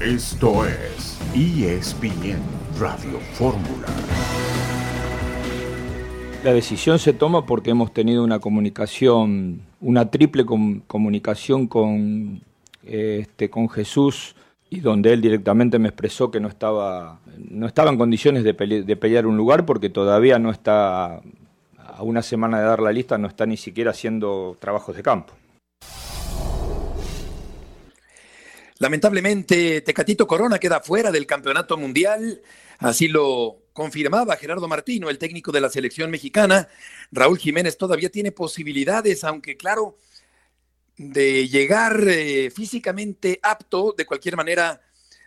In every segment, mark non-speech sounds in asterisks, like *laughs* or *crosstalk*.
Esto es ESPN Radio Fórmula. La decisión se toma porque hemos tenido una comunicación, una triple comunicación con, este, con Jesús y donde él directamente me expresó que no estaba, no estaba en condiciones de, de pelear un lugar porque todavía no está, a una semana de dar la lista, no está ni siquiera haciendo trabajos de campo. Lamentablemente, Tecatito Corona queda fuera del campeonato mundial. Así lo confirmaba Gerardo Martino, el técnico de la selección mexicana. Raúl Jiménez todavía tiene posibilidades, aunque claro, de llegar eh, físicamente apto, de cualquier manera,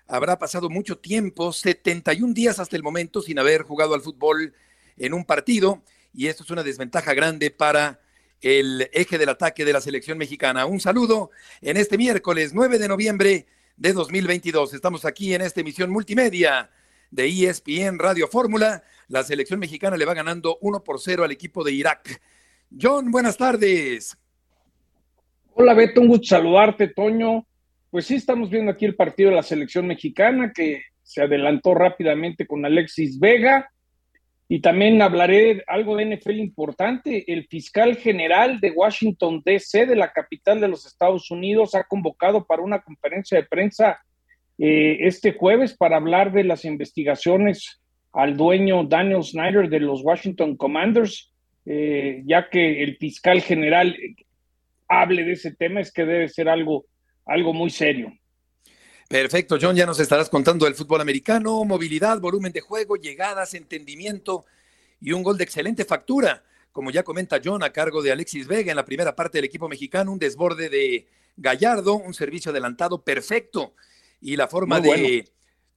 habrá pasado mucho tiempo, 71 días hasta el momento, sin haber jugado al fútbol en un partido, y esto es una desventaja grande para el eje del ataque de la selección mexicana. Un saludo en este miércoles 9 de noviembre de 2022. Estamos aquí en esta emisión multimedia de ESPN Radio Fórmula. La selección mexicana le va ganando 1 por 0 al equipo de Irak. John, buenas tardes. Hola Beto, un gusto saludarte, Toño. Pues sí, estamos viendo aquí el partido de la selección mexicana que se adelantó rápidamente con Alexis Vega y también hablaré algo de NFL importante. El fiscal general de Washington, D.C., de la capital de los Estados Unidos, ha convocado para una conferencia de prensa eh, este jueves para hablar de las investigaciones al dueño Daniel Snyder de los Washington Commanders, eh, ya que el fiscal general hable de ese tema, es que debe ser algo, algo muy serio. Perfecto, John, ya nos estarás contando del fútbol americano, movilidad, volumen de juego, llegadas, entendimiento y un gol de excelente factura, como ya comenta John, a cargo de Alexis Vega en la primera parte del equipo mexicano, un desborde de Gallardo, un servicio adelantado perfecto y la forma de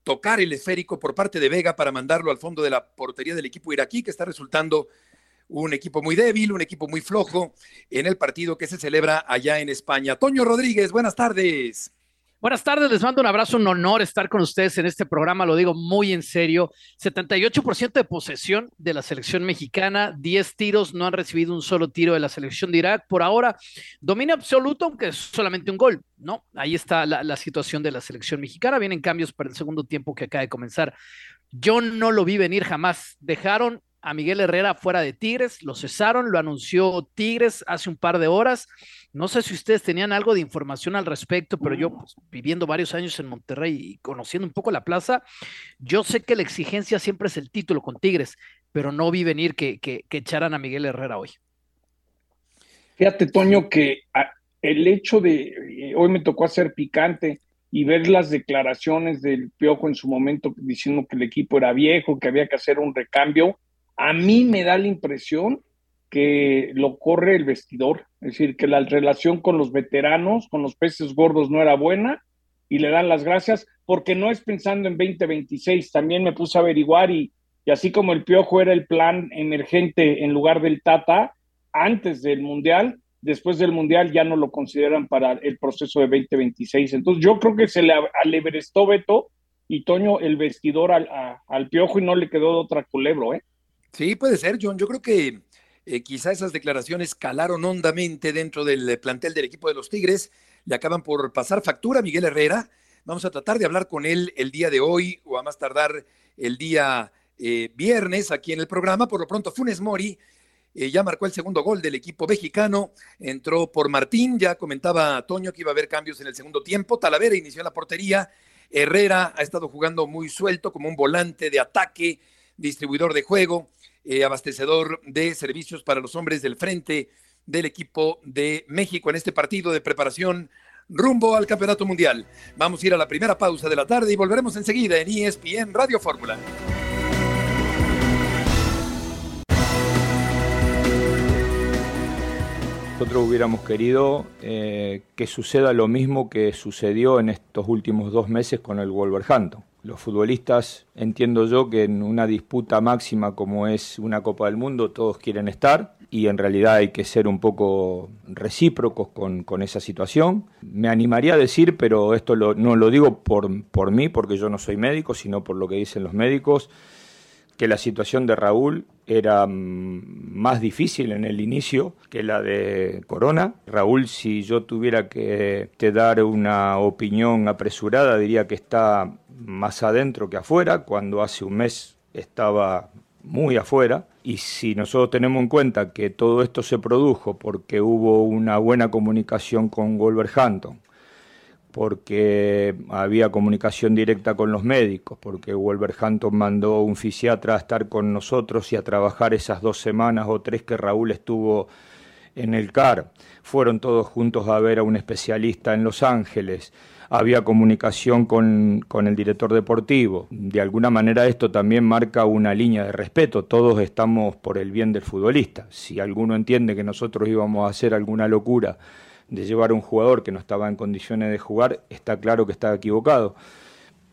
tocar el esférico por parte de Vega para mandarlo al fondo de la portería del equipo iraquí, que está resultando un equipo muy débil, un equipo muy flojo en el partido que se celebra allá en España. Toño Rodríguez, buenas tardes. Buenas tardes, les mando un abrazo, un honor estar con ustedes en este programa, lo digo muy en serio. 78% de posesión de la selección mexicana, 10 tiros, no han recibido un solo tiro de la selección de Irak. Por ahora, dominio absoluto, aunque es solamente un gol, ¿no? Ahí está la, la situación de la selección mexicana. Vienen cambios para el segundo tiempo que acaba de comenzar. Yo no lo vi venir jamás. Dejaron a Miguel Herrera fuera de Tigres, lo cesaron, lo anunció Tigres hace un par de horas. No sé si ustedes tenían algo de información al respecto, pero yo, pues, viviendo varios años en Monterrey y conociendo un poco la plaza, yo sé que la exigencia siempre es el título con Tigres, pero no vi venir que, que, echaran a Miguel Herrera hoy. Fíjate, Toño, que ah, el hecho de, eh, hoy me tocó hacer picante y ver las declaraciones del Piojo en su momento diciendo que el equipo era viejo, que había que hacer un recambio, a mí me da la impresión que lo corre el vestidor, es decir, que la relación con los veteranos, con los peces gordos no era buena y le dan las gracias porque no es pensando en 2026, también me puse a averiguar y, y así como el Piojo era el plan emergente en lugar del Tata antes del Mundial, después del Mundial ya no lo consideran para el proceso de 2026. Entonces yo creo que se le alebrestó Beto y Toño el vestidor al, al Piojo y no le quedó de otra culebro, ¿eh? Sí, puede ser, John. Yo creo que eh, quizá esas declaraciones calaron hondamente dentro del eh, plantel del equipo de los Tigres. Le acaban por pasar factura a Miguel Herrera. Vamos a tratar de hablar con él el día de hoy o a más tardar el día eh, viernes aquí en el programa. Por lo pronto, Funes Mori ya marcó el segundo gol del equipo mexicano. Entró por Martín. Ya comentaba Toño que iba a haber cambios en el segundo tiempo. Talavera inició la portería. Herrera ha estado jugando muy suelto como un volante de ataque, distribuidor de juego. Eh, abastecedor de servicios para los hombres del frente del equipo de México en este partido de preparación rumbo al Campeonato Mundial. Vamos a ir a la primera pausa de la tarde y volveremos enseguida en ESPN Radio Fórmula. Nosotros hubiéramos querido eh, que suceda lo mismo que sucedió en estos últimos dos meses con el Wolverhampton los futbolistas, entiendo yo que en una disputa máxima como es una Copa del Mundo, todos quieren estar y en realidad hay que ser un poco recíprocos con, esa situación. Me animaría a decir, pero esto no lo digo por, por mí, porque yo no soy médico, sino por lo que dicen los médicos, que la situación de Raúl era mm, más difícil en el inicio que la de Corona. Raúl, si yo tuviera que te dar una opinión apresurada, diría que está más adentro que afuera, cuando hace un mes estaba muy afuera. Y si nosotros tenemos en cuenta que todo esto se produjo porque hubo una buena comunicación con Wolverhampton, porque había comunicación directa con los médicos, porque Wolverhampton mandó un fisiatra a estar con nosotros y a trabajar esas dos semanas o tres que Raúl estuvo en el CAR. Fueron todos juntos a ver a un especialista en Los Ángeles. Había comunicación con, con el director deportivo. De alguna manera esto también marca una línea de respeto. Todos estamos por el bien del futbolista. Si alguno entiende que nosotros íbamos a hacer alguna locura de llevar a un jugador que no estaba en condiciones de jugar, está claro que estaba equivocado.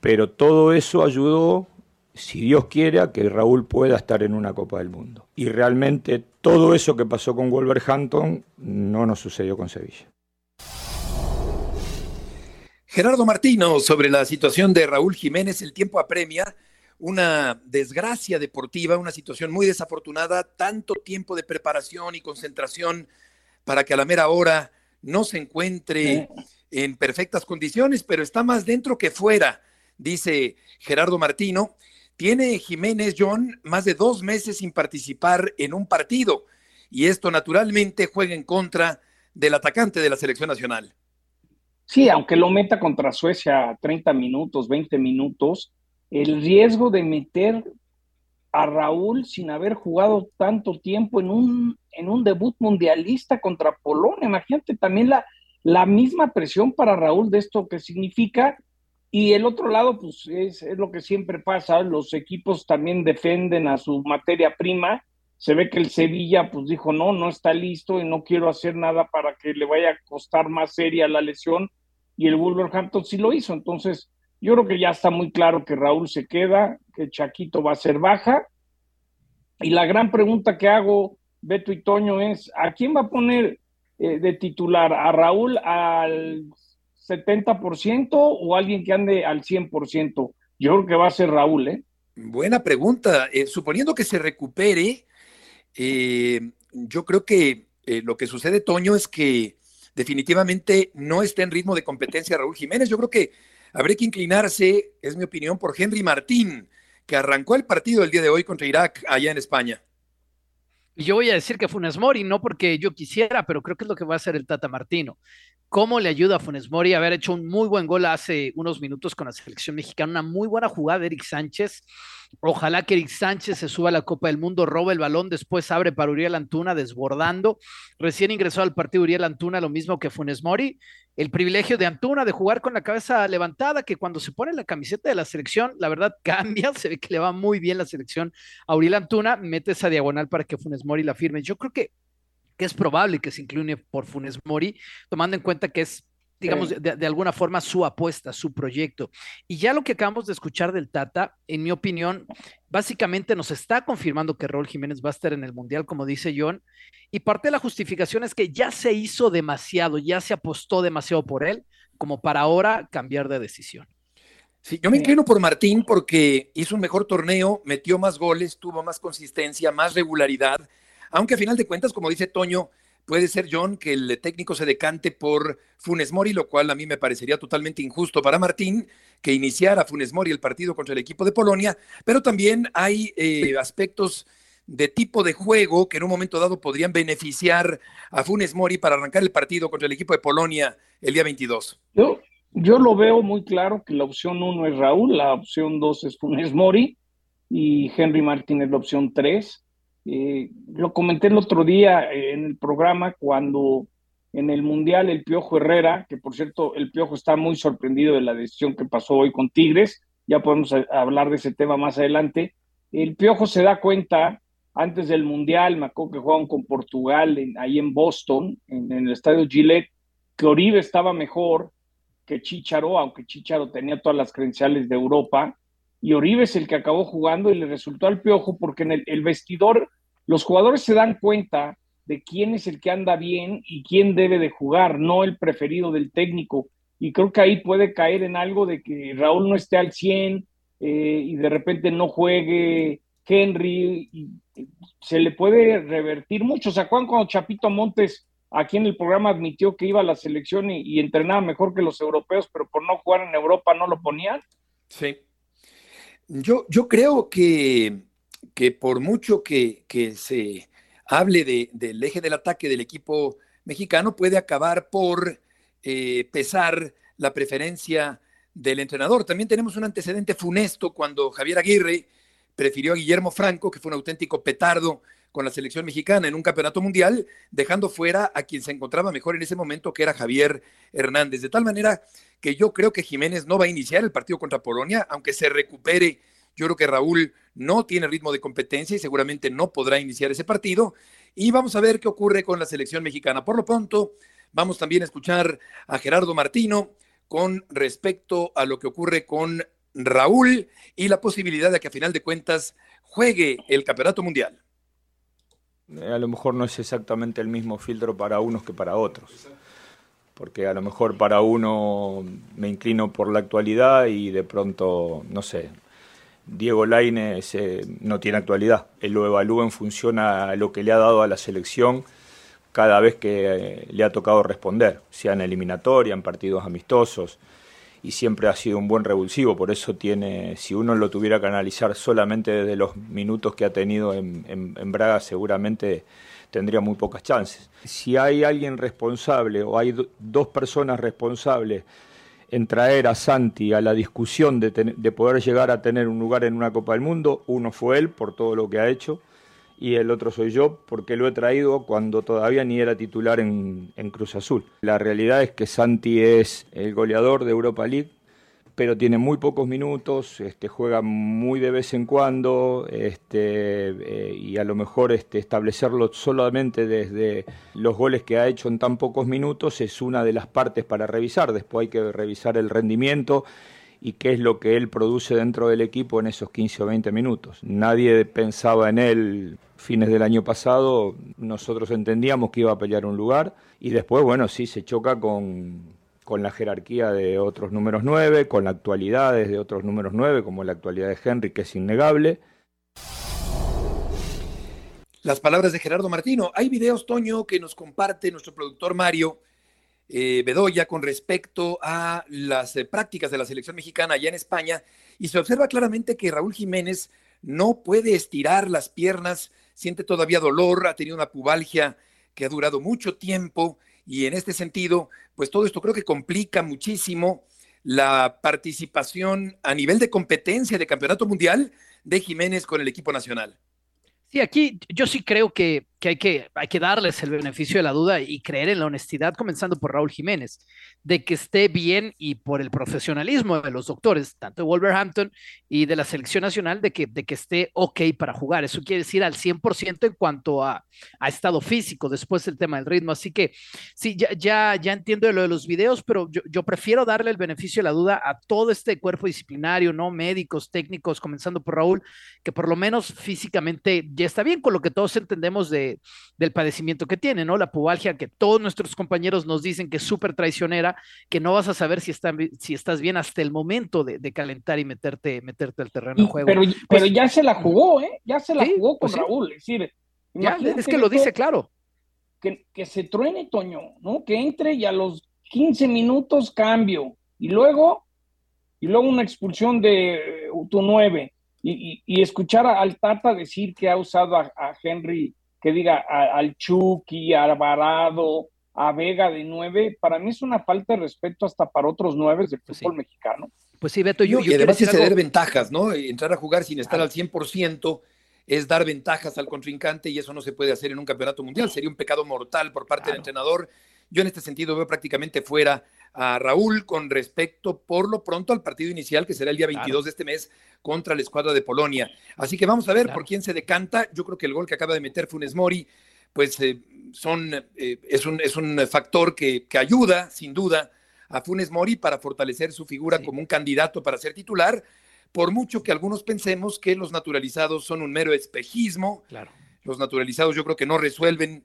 Pero todo eso ayudó, si Dios quiere, que Raúl pueda estar en una Copa del Mundo. Y realmente todo eso que pasó con Wolverhampton no nos sucedió con Sevilla. Gerardo Martino, sobre la situación de Raúl Jiménez, el tiempo apremia una desgracia deportiva, una situación muy desafortunada, tanto tiempo de preparación y concentración para que a la mera hora no se encuentre en perfectas condiciones, pero está más dentro que fuera, dice Gerardo Martino. Tiene Jiménez John más de dos meses sin participar en un partido y esto naturalmente juega en contra del atacante de la selección nacional. Sí, aunque lo meta contra Suecia 30 minutos, 20 minutos, el riesgo de meter a Raúl sin haber jugado tanto tiempo en un, en un debut mundialista contra Polonia. Imagínate también la, la misma presión para Raúl de esto que significa. Y el otro lado, pues es, es, lo que siempre pasa, los equipos también defienden a su materia prima. Se ve que el Sevilla, pues dijo, no, no está listo y no quiero hacer nada para que le vaya a costar más seria la lesión. Y el Wolverhampton sí lo hizo. Entonces, yo creo que ya está muy claro que Raúl se queda, que Chaquito va a ser baja. Y la gran pregunta que hago, Beto y Toño, es, ¿a quién va a poner eh, de titular? ¿A Raúl al 70% o alguien que ande al 100%? Yo creo que va a ser Raúl, ¿eh? Buena pregunta. Eh, suponiendo que se recupere, eh, yo creo que lo que sucede, Toño, es que definitivamente no está en ritmo de competencia Raúl Jiménez. Yo creo que habría que inclinarse, es mi opinión, por Henry Martín, que arrancó el partido el día de hoy contra Irak allá en España. Yo voy a decir que Funes Mori, no porque yo quisiera, pero creo que es lo que va a hacer el Tata Martino. ¿Cómo le ayuda a Funes Mori haber hecho un muy buen gol hace unos minutos con la selección mexicana? Una muy buena jugada de Eric Sánchez. Ojalá que Eric Sánchez se suba a la Copa del Mundo, roba el balón, después abre para Uriel Antuna desbordando. Recién ingresó al partido Uriel Antuna, lo mismo que Funes Mori. El privilegio de Antuna de jugar con la cabeza levantada, que cuando se pone la camiseta de la selección, la verdad *laughs* cambia, se ve que le va muy bien la selección a Uriel Antuna, mete esa diagonal para que Funes Mori la firme. Yo creo que que es probable que se incline por Funes Mori, tomando en cuenta que es, digamos, de, de, alguna forma su apuesta, su proyecto. Y ya lo que acabamos de escuchar del Tata, en mi opinión, básicamente nos está confirmando que Raúl Jiménez va a estar en el Mundial, como dice John, y parte de la justificación es que ya se hizo demasiado, ya se apostó demasiado por él, como para ahora cambiar de decisión. Sí, yo me inclino por Martín porque hizo un mejor torneo, metió más goles, tuvo más consistencia, más regularidad aunque a final de cuentas, como dice Toño, puede ser John que el técnico se decante por Funes Mori, lo cual a mí me parecería totalmente injusto para Martín que iniciara Funes Mori el partido contra el equipo de Polonia, pero también hay eh, aspectos de tipo de juego que en un momento dado podrían beneficiar a Funes Mori para arrancar el partido contra el equipo de Polonia el día 22. Yo, yo lo veo muy claro que la opción uno es Raúl, la opción dos es Funes Mori y Henry Martín es la opción tres eh, lo comenté el otro día en el programa cuando en el Mundial el Piojo Herrera, que por cierto el Piojo está muy sorprendido de la decisión que pasó hoy con Tigres, ya podemos hablar de ese tema más adelante, el Piojo se da cuenta antes del Mundial, me acuerdo que jugaban con Portugal ahí en Boston, en, en, el estadio Gillette, que Oribe estaba mejor que Chicharo, aunque Chicharo tenía todas las credenciales de Europa, y Oribe es el que acabó jugando y le resultó al piojo porque en el, vestidor los jugadores se dan cuenta de quién es el que anda bien y quién debe de jugar, no el preferido del técnico. Y creo que ahí puede caer en algo de que Raúl no esté al 100 eh, y de repente no juegue Henry, se le puede revertir mucho. ¿Se acuerdan cuando Chapito Montes aquí en el programa admitió que iba a la selección y, entrenaba mejor que los europeos, pero por no jugar en Europa no lo ponían? Sí. Yo, yo creo que, que por mucho que, que se hable de, del eje del ataque del equipo mexicano, puede acabar por eh, pesar la preferencia del entrenador. También tenemos un antecedente funesto cuando Javier Aguirre prefirió a Guillermo Franco, que fue un auténtico petardo con la selección mexicana en un campeonato mundial, dejando fuera a quien se encontraba mejor en ese momento, que era Javier Hernández. De tal manera que yo creo que Jiménez no va a iniciar el partido contra Polonia, aunque se recupere. Yo creo que Raúl no tiene ritmo de competencia y seguramente no podrá iniciar ese partido. Y vamos a ver qué ocurre con la selección mexicana. Por lo pronto, vamos también a escuchar a Gerardo Martino con respecto a lo que ocurre con Raúl y la posibilidad de que a final de cuentas juegue el campeonato mundial. Eh, a lo mejor no es exactamente el mismo filtro para unos que para otros. Porque a lo mejor para uno me inclino por la actualidad y de pronto, no sé, Diego Laine no tiene actualidad. Él lo evalúa en función a lo que le ha dado a la selección cada vez que eh, le ha tocado responder, sea en eliminatoria, en partidos amistosos y siempre ha sido un buen revulsivo, por eso tiene, si uno lo tuviera que analizar solamente desde los minutos que ha tenido en, en, Braga, seguramente tendría muy pocas chances. Si hay alguien responsable o hay dos personas responsables en traer a Santi a la discusión de, de poder llegar a tener un lugar en una Copa del Mundo, uno fue él por todo lo que ha hecho, y el otro soy yo porque lo he traído cuando todavía ni era titular en, Cruz Azul. La realidad es que Santi es el goleador de Europa League, pero tiene muy pocos minutos, este, juega muy de vez en cuando este, eh, y a lo mejor este, establecerlo solamente desde los goles que ha hecho en tan pocos minutos es una de las partes para revisar. Después hay que revisar el rendimiento y qué es lo que él produce dentro del equipo en esos 15 o 20 minutos. Nadie pensaba en él fines del año pasado, nosotros entendíamos que iba a pelear un lugar y después, bueno, sí, se choca con, con la jerarquía de otros números 9, con la actualidad de otros números 9, como la actualidad de Henry, que es innegable. Las palabras de Gerardo Martino. Hay videos, Toño, que nos comparte nuestro productor Mario, eh, Bedoya con respecto a las eh, prácticas de la selección mexicana allá en España y se observa claramente que Raúl Jiménez no puede estirar las piernas, siente todavía dolor, ha tenido una pubalgia que ha durado mucho tiempo y en este sentido, pues todo esto creo que complica muchísimo la participación a nivel de competencia de campeonato mundial de Jiménez con el equipo nacional. Sí, aquí yo sí creo que que hay, que hay que darles el beneficio de la duda y creer en la honestidad, comenzando por Raúl Jiménez, de que esté bien y por el profesionalismo de los doctores, tanto de Wolverhampton y de la selección nacional, de que, de que esté ok para jugar. Eso quiere decir al 100% en cuanto a, a, estado físico, después el tema del ritmo. Así que sí, ya, ya, ya entiendo lo de los videos, pero yo, yo prefiero darle el beneficio de la duda a todo este cuerpo disciplinario, ¿no? Médicos, técnicos, comenzando por Raúl, que por lo menos físicamente ya está bien con lo que todos entendemos de del padecimiento que tiene, ¿no? La pubalgia que todos nuestros compañeros nos dicen que es súper traicionera, que no vas a saber si, si estás bien hasta el momento de, calentar y meterte, meterte al terreno de juego. Pero, pero ya se la jugó, ¿eh? Ya se la jugó con pues Raúl, es decir, es que lo dice claro. Que, que se truene, Toño, ¿no? Que entre y a los 15 minutos cambio. Y luego, y luego una expulsión de tu 9. Y, y, escuchar al Tata decir que ha usado a Henry que diga al Chucky, a Alvarado, a Vega de nueve, para mí es una falta de respeto hasta para otros nueve del pues fútbol mexicano. Pues sí, Beto, yo, y además es ceder ventajas, ¿no? Entrar a jugar sin estar al 100% es dar ventajas al contrincante y eso no se puede hacer en un campeonato mundial. Sería un pecado mortal por parte del entrenador. Yo en este sentido veo prácticamente fuera a Raúl con respecto, por lo pronto, al partido inicial que será el día 22 de este mes contra la escuadra de Polonia. Así que vamos a ver por quién se decanta. Yo creo que el gol que acaba de meter Funes Mori, pues eh, son, eh, es, un, es un factor que, que, ayuda, sin duda, a Funes Mori para fortalecer su figura como un candidato para ser titular, por mucho que algunos pensemos que los naturalizados son un mero espejismo. Claro. Los naturalizados yo creo que no resuelven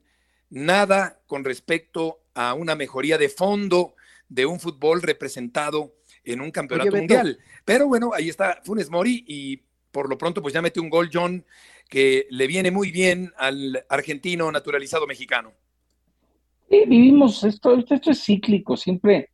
nada con respecto a una mejoría de fondo de un fútbol representado en un campeonato mundial. Pero bueno, ahí está Funes Mori y por lo pronto pues ya mete un gol John que le viene muy bien al argentino naturalizado mexicano. Sí, vivimos esto, esto es cíclico, siempre,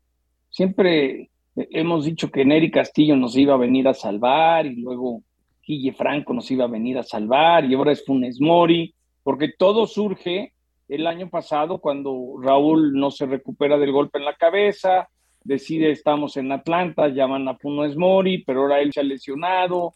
siempre hemos dicho que Neri Castillo nos iba a venir a salvar y luego Guille Franco nos iba a venir a salvar y ahora es Funes Mori, porque todo surge el año pasado cuando Raúl no se recupera del golpe en la cabeza, decide estamos en Atlanta, llaman a Funes Mori, pero ahora él se ha lesionado.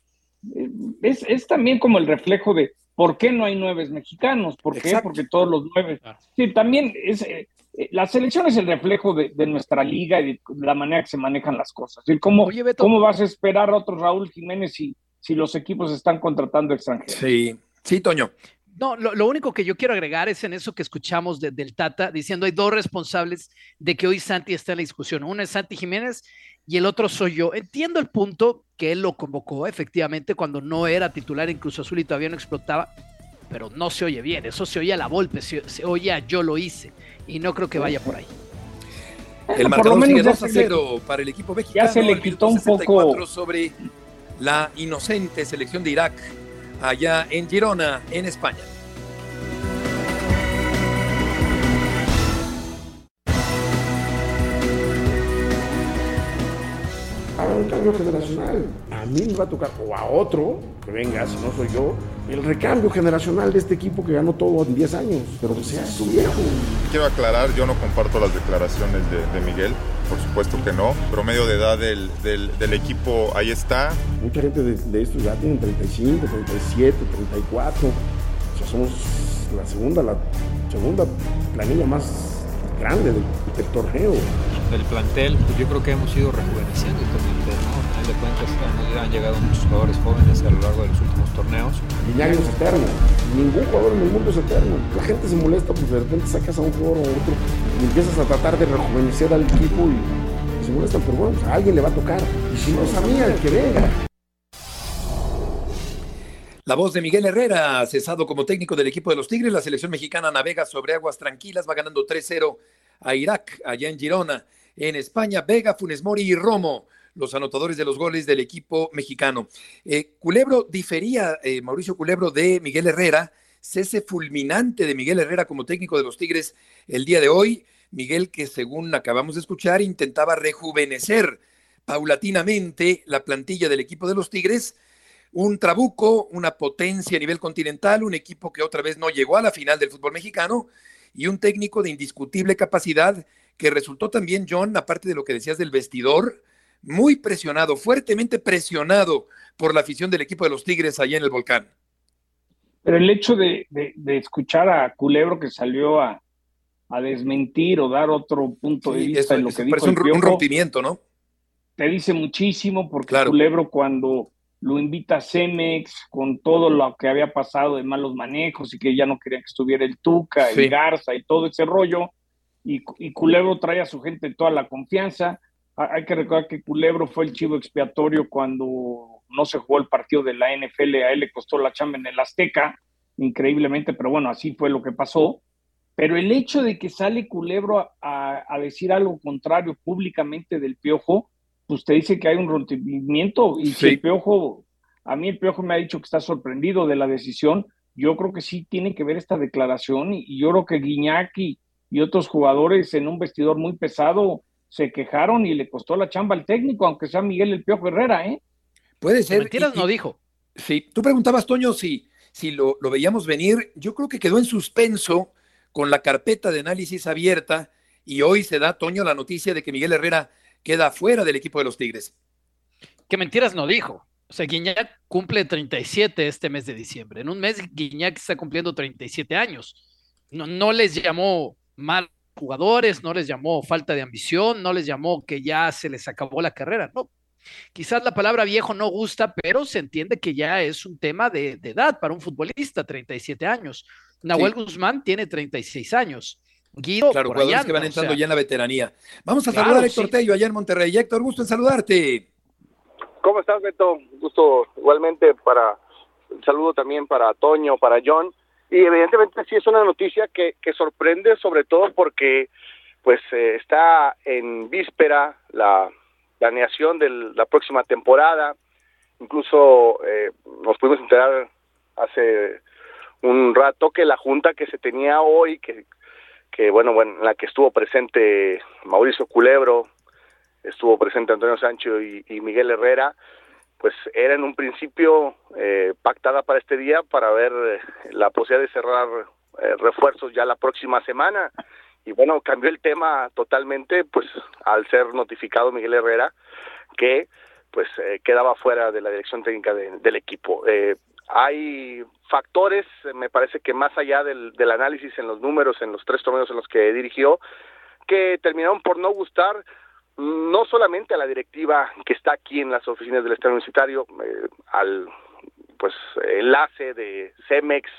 Eh, es, es también como el reflejo de por qué no hay nueve mexicanos, ¿por qué? Porque todos los nueve. Sí, también es, eh, eh, la selección es el reflejo de, nuestra liga y de la manera que se manejan las cosas. ¿Cómo, ¿Cómo vas a esperar a otro Raúl Jiménez si, si los equipos están contratando extranjeros? Sí, sí, Toño. No, lo, único que yo quiero agregar es en eso que escuchamos del Tata, diciendo hay dos responsables de que hoy Santi está en la discusión. Uno es Santi Jiménez y el otro soy yo. Entiendo el punto que él lo convocó efectivamente cuando no era titular en Cruz Azul y todavía no explotaba, pero no se oye bien. Eso se oye a la golpe, se, oye a yo lo hice y no creo que vaya por ahí. El marcador sigue 2 a 0 para el equipo mexicano. Ya se le quitó un poco sobre la inocente selección de Irak allá en Girona, en España. Para un cambio generacional. A mí me va a tocar, o a otro, que venga, si no soy yo, el recambio generacional de este equipo que ganó todo en 10 años, pero que sea su viejo. Quiero aclarar, yo no comparto las declaraciones de, Miguel, por supuesto que no. Promedio de edad del, del, equipo ahí está. Mucha gente de, de estos ya tienen 35, 37, 34. O sea, somos la segunda, la segunda planilla más grande del, torneo. El plantel, pues yo creo que hemos ido rejuveneciendo este plantel, ¿no? A de cuentas han llegado muchos jugadores jóvenes a lo largo de los últimos torneos. Guiñac es eterno, ningún jugador en el mundo es eterno. La gente se molesta porque de repente sacas a un jugador o a otro y empiezas a tratar de rejuvenecer al equipo y, se molestan, pero bueno, pues a alguien le va a tocar. Y si no sabía, el que venga. La voz de Miguel Herrera, cesado como técnico del equipo de los Tigres, la selección mexicana navega sobre aguas tranquilas, va ganando 3-0 a Irak, allá en Girona, en España, Vega, Funes Mori y Romo, los anotadores de los goles del equipo mexicano. Eh, Culebro difería, eh, Mauricio Culebro, de Miguel Herrera, cese fulminante de Miguel Herrera como técnico de los Tigres el día de hoy. Miguel, que según acabamos de escuchar, intentaba rejuvenecer paulatinamente la plantilla del equipo de los Tigres un trabuco, una potencia a nivel continental, un equipo que otra vez no llegó a la final del fútbol mexicano y un técnico de indiscutible capacidad que resultó también, John, aparte de lo que decías del vestidor, muy presionado, fuertemente presionado por la afición del equipo de los Tigres allá en el volcán. Pero el hecho de, escuchar a Culebro que salió a, desmentir o dar otro punto de vista en lo que dijo un, un, rompimiento, ¿no? Te dice muchísimo porque Culebro cuando lo invita a Cemex con todo lo que había pasado de malos manejos y que ya no querían que estuviera el Tuca, el Garza y todo ese rollo. Y, Culebro trae a su gente toda la confianza. Hay que recordar que Culebro fue el chivo expiatorio cuando no se jugó el partido de la NFL, a él le costó la chamba en el Azteca, increíblemente, pero bueno, así fue lo que pasó. Pero el hecho de que sale Culebro a, a decir algo contrario públicamente del Piojo, pues te dice que hay un rompimiento y si el Piojo, a mí el Piojo me ha dicho que está sorprendido de la decisión, yo creo que sí tiene que ver esta declaración y, yo creo que Guiñac y, otros jugadores en un vestidor muy pesado se quejaron y le costó la chamba al técnico, aunque sea Miguel el Piojo Herrera, ¿eh? Puede ser. Mentiras no dijo. Sí, tú preguntabas, Toño, si, si lo, lo veíamos venir. Yo creo que quedó en suspenso con la carpeta de análisis abierta y hoy se da, Toño, la noticia de que Miguel Herrera queda fuera del equipo de los Tigres. Que mentiras no dijo. O sea, Guiñac cumple 37 este mes de diciembre. En un mes Guiñac está cumpliendo 37 años. No, no les llamó mal jugadores, no les llamó falta de ambición, no les llamó que ya se les acabó la carrera. No, quizás la palabra viejo no gusta, pero se entiende que ya es un tema de, edad para un futbolista, 37 años. Nahuel Guzmán tiene 36 años. Guido, claro, jugadores que van entrando ya en la veteranía. Vamos a saludar a Héctor Tello allá en Monterrey. Héctor, gusto en saludarte. ¿Cómo estás, Beto? Gusto igualmente para, un saludo también para Toño, para John. Y evidentemente sí es una noticia que, que sorprende, sobre todo porque pues eh, está en víspera la planeación de la próxima temporada. incluso eh, nos pudimos enterar hace un rato que la junta que se tenía hoy, que, que bueno, bueno, en la que estuvo presente Mauricio Culebro, estuvo presente Antonio Sancho y, Miguel Herrera, pues era en un principio eh, pactada para este día para ver eh, la posibilidad de cerrar eh, refuerzos ya la próxima semana. Y bueno, cambió el tema totalmente, pues al ser notificado Miguel Herrera que pues quedaba fuera de la dirección técnica del equipo. hay factores, me parece que más allá del análisis en los números, en los tres torneos en los que dirigió, que terminaron por no gustar no solamente a la directiva que está aquí en las oficinas del Estado Universitario, eh, al pues enlace de Cemex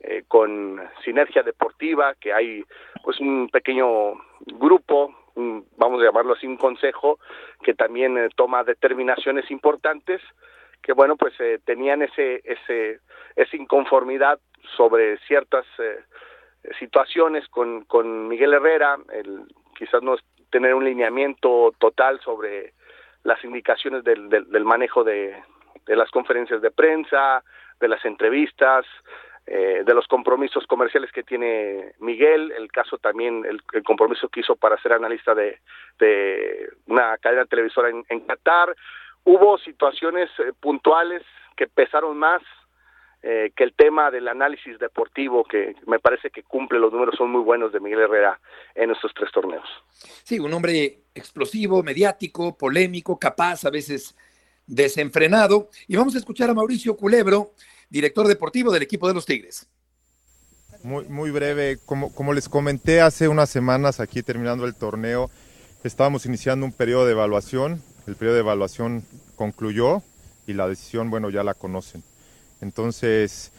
eh, con Sinergia Deportiva, que hay pues un pequeño grupo, vamos a llamarlo así, un consejo que también eh, toma determinaciones importantes, que bueno pues tenían ese ese esa inconformidad sobre ciertas situaciones con, con Miguel Herrera, el, quizás no tener un lineamiento total sobre las indicaciones del, del, manejo de, de, las conferencias de prensa, de las entrevistas, eh, de los compromisos comerciales que tiene Miguel, el caso también, el, compromiso que hizo para ser analista de, una cadena televisora en, en Qatar. Hubo situaciones eh, puntuales que pesaron más eh, que el tema del análisis deportivo, que me parece que cumple, los números son muy buenos de Miguel Herrera en estos tres torneos. Sí, un hombre explosivo, mediático, polémico, capaz, a veces desenfrenado. Y vamos a escuchar a Mauricio Culebro, director deportivo del equipo de los Tigres. Muy, muy breve, como, como les comenté hace unas semanas aquí terminando el torneo, estábamos iniciando un periodo de evaluación, el periodo de evaluación concluyó y la decisión, bueno, ya la conocen. Entonces,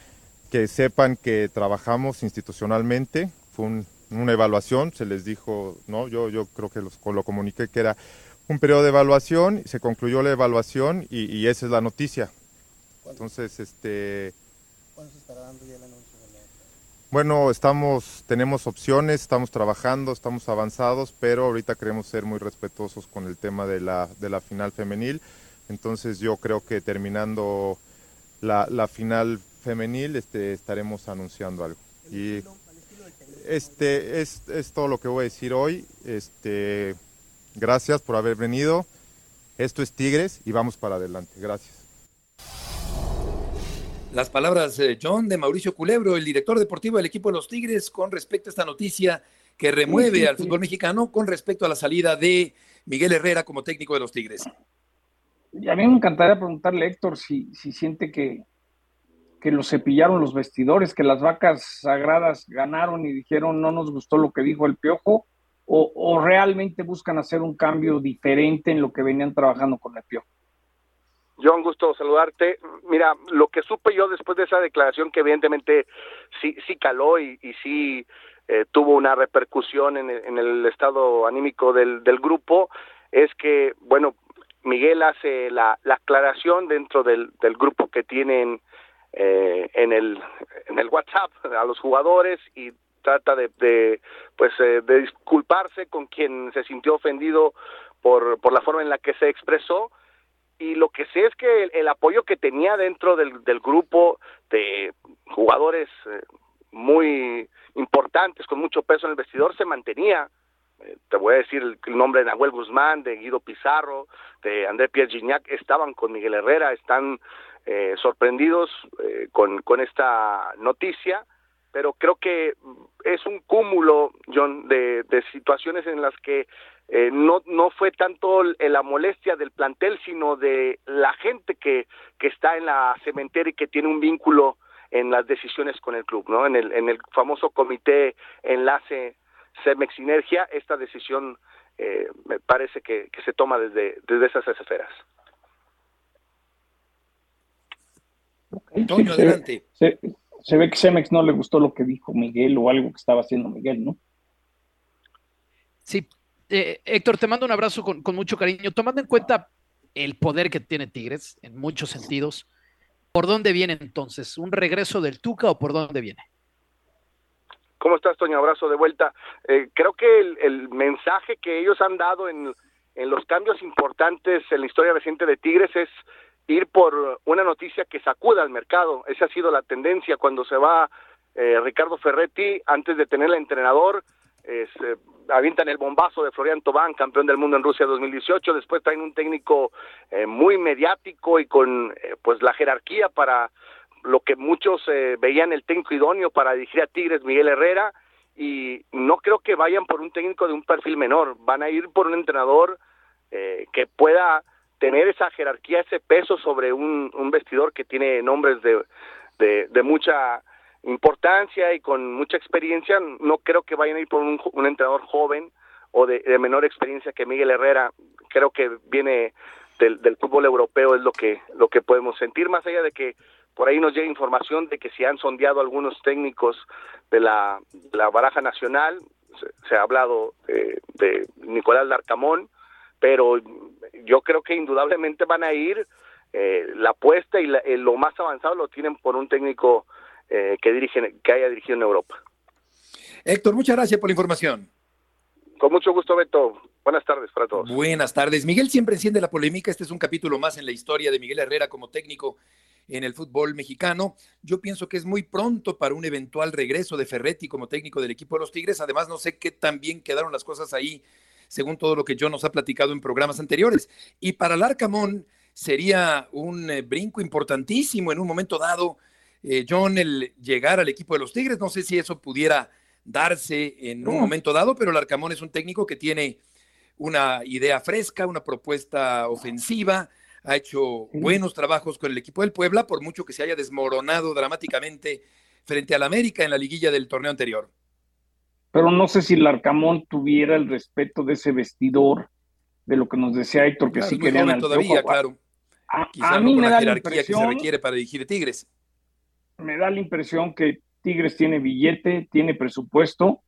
que sepan que trabajamos institucionalmente, fue una evaluación, se les dijo, no, yo, yo creo que lo comuniqué que era un periodo de evaluación, se concluyó la evaluación y, esa es la noticia. Entonces, este... ¿Cuándo se estará dando ya el anuncio? Bueno, estamos, tenemos opciones, estamos trabajando, estamos avanzados, pero ahorita queremos ser muy respetuosos con el tema de la, de la final femenil. Entonces yo creo que terminando la, la final femenil este, estaremos anunciando algo. Y este es, es, todo lo que voy a decir hoy. Este, gracias por haber venido. Esto es Tigres y vamos para adelante. Gracias. Las palabras, de John, de Mauricio Culebro, el director deportivo del equipo de los Tigres, con respecto a esta noticia que remueve al fútbol mexicano con respecto a la salida de Miguel Herrera como técnico de los Tigres. Y a mí me encantaría preguntarle, Héctor, si, si siente que, que los cepillaron los vestidores, que las vacas sagradas ganaron y dijeron no nos gustó lo que dijo el piojo, o, o realmente buscan hacer un cambio diferente en lo que venían trabajando con el piojo. John, gusto saludarte. Mira, lo que supe yo después de esa declaración, que evidentemente sí, sí caló y, y sí eh, tuvo una repercusión en el, en el estado anímico del, del, grupo, es que, bueno, Miguel hace la, aclaración dentro del, grupo que tienen eh, en, el, WhatsApp a los jugadores y trata de, pues eh, de disculparse con quien se sintió ofendido por, la forma en la que se expresó. Y lo que sé es que el, apoyo que tenía dentro del, grupo de jugadores eh, muy importantes con mucho peso en el vestidor se mantenía te voy a decir el, nombre de Nahuel Guzmán, de Guido Pizarro, de André Pierre Gignac, estaban con Miguel Herrera, están eh, sorprendidos eh, con, esta noticia, pero creo que es un cúmulo, John, de, de situaciones en las que no, no fue tanto la molestia del plantel, sino de la gente que, que está en la cementera y que tiene un vínculo en las decisiones con el club, ¿no? En el, en el famoso comité enlace Cemex Sinergia, esta decisión eh, me parece que, se toma desde, desde esas esferas. adelante. Se, ve que Cemex no le gustó lo que dijo Miguel o algo que estaba haciendo Miguel, ¿no? Sí, eh, Héctor, te mando un abrazo con, con, mucho cariño. Tomando en cuenta el poder que tiene Tigres en muchos sentidos, ¿por dónde viene entonces? ¿Un regreso del Tuca o por dónde viene? ¿Cómo estás, Toño? Abrazo de vuelta. Eh, creo que el, mensaje que ellos han dado en, los cambios importantes en la historia reciente de Tigres es ir por una noticia que sacuda al mercado. Esa ha sido la tendencia cuando se va eh, Ricardo Ferretti, antes de tener el entrenador, eh, avientan el bombazo de Florian Tobán, campeón del mundo en Rusia 2018, después traen un técnico eh, muy mediático y con eh, pues la jerarquía para lo que muchos veían el técnico idóneo para dirigir a Tigres, Miguel Herrera, y no creo que vayan por un técnico de un perfil menor, van a ir por un entrenador que pueda tener esa jerarquía, ese peso sobre un, vestidor que tiene nombres de, de, de mucha importancia y con mucha experiencia, no creo que vayan a ir por un, entrenador joven o de, menor experiencia que Miguel Herrera. Creo que viene del, fútbol europeo, es lo que, lo que podemos sentir, más allá de que por ahí nos llega información de que se han sondeado algunos técnicos de la, la baraja nacional, se, ha hablado de Nicolás Larcamón, pero yo creo que indudablemente van a ir, eh, la apuesta y lo más avanzado lo tienen por un técnico eh, que, dirigen, que haya dirigido en Europa. Héctor, muchas gracias por la información. Con mucho gusto, Beto. Buenas tardes para todos. Buenas tardes. Miguel siempre enciende la polémica. Este es un capítulo más en la historia de Miguel Herrera como técnico en el fútbol mexicano. Yo pienso que es muy pronto para un eventual regreso de Ferretti como técnico del equipo de los Tigres. Además, no sé qué tan bien quedaron las cosas ahí, según todo lo que John nos ha platicado en programas anteriores. Y para el Arcamón sería un eh, brinco importantísimo en un momento dado eh, John, el llegar al equipo de los Tigres. No sé si eso pudiera darse en un momento dado, pero el Arcamón es un técnico que tiene una idea fresca, una propuesta ofensiva, ha hecho buenos trabajos con el equipo del Puebla, por mucho que se haya desmoronado dramáticamente frente al América en la liguilla del torneo anterior. Pero no sé si el Arcamón tuviera el respeto de ese vestidor, de lo que nos decía Héctor, que sí querían al todavía, claro. A, mí me da la jerarquía que se requiere para dirigir Tigres me da la impresión que Tigres tiene billete, tiene presupuesto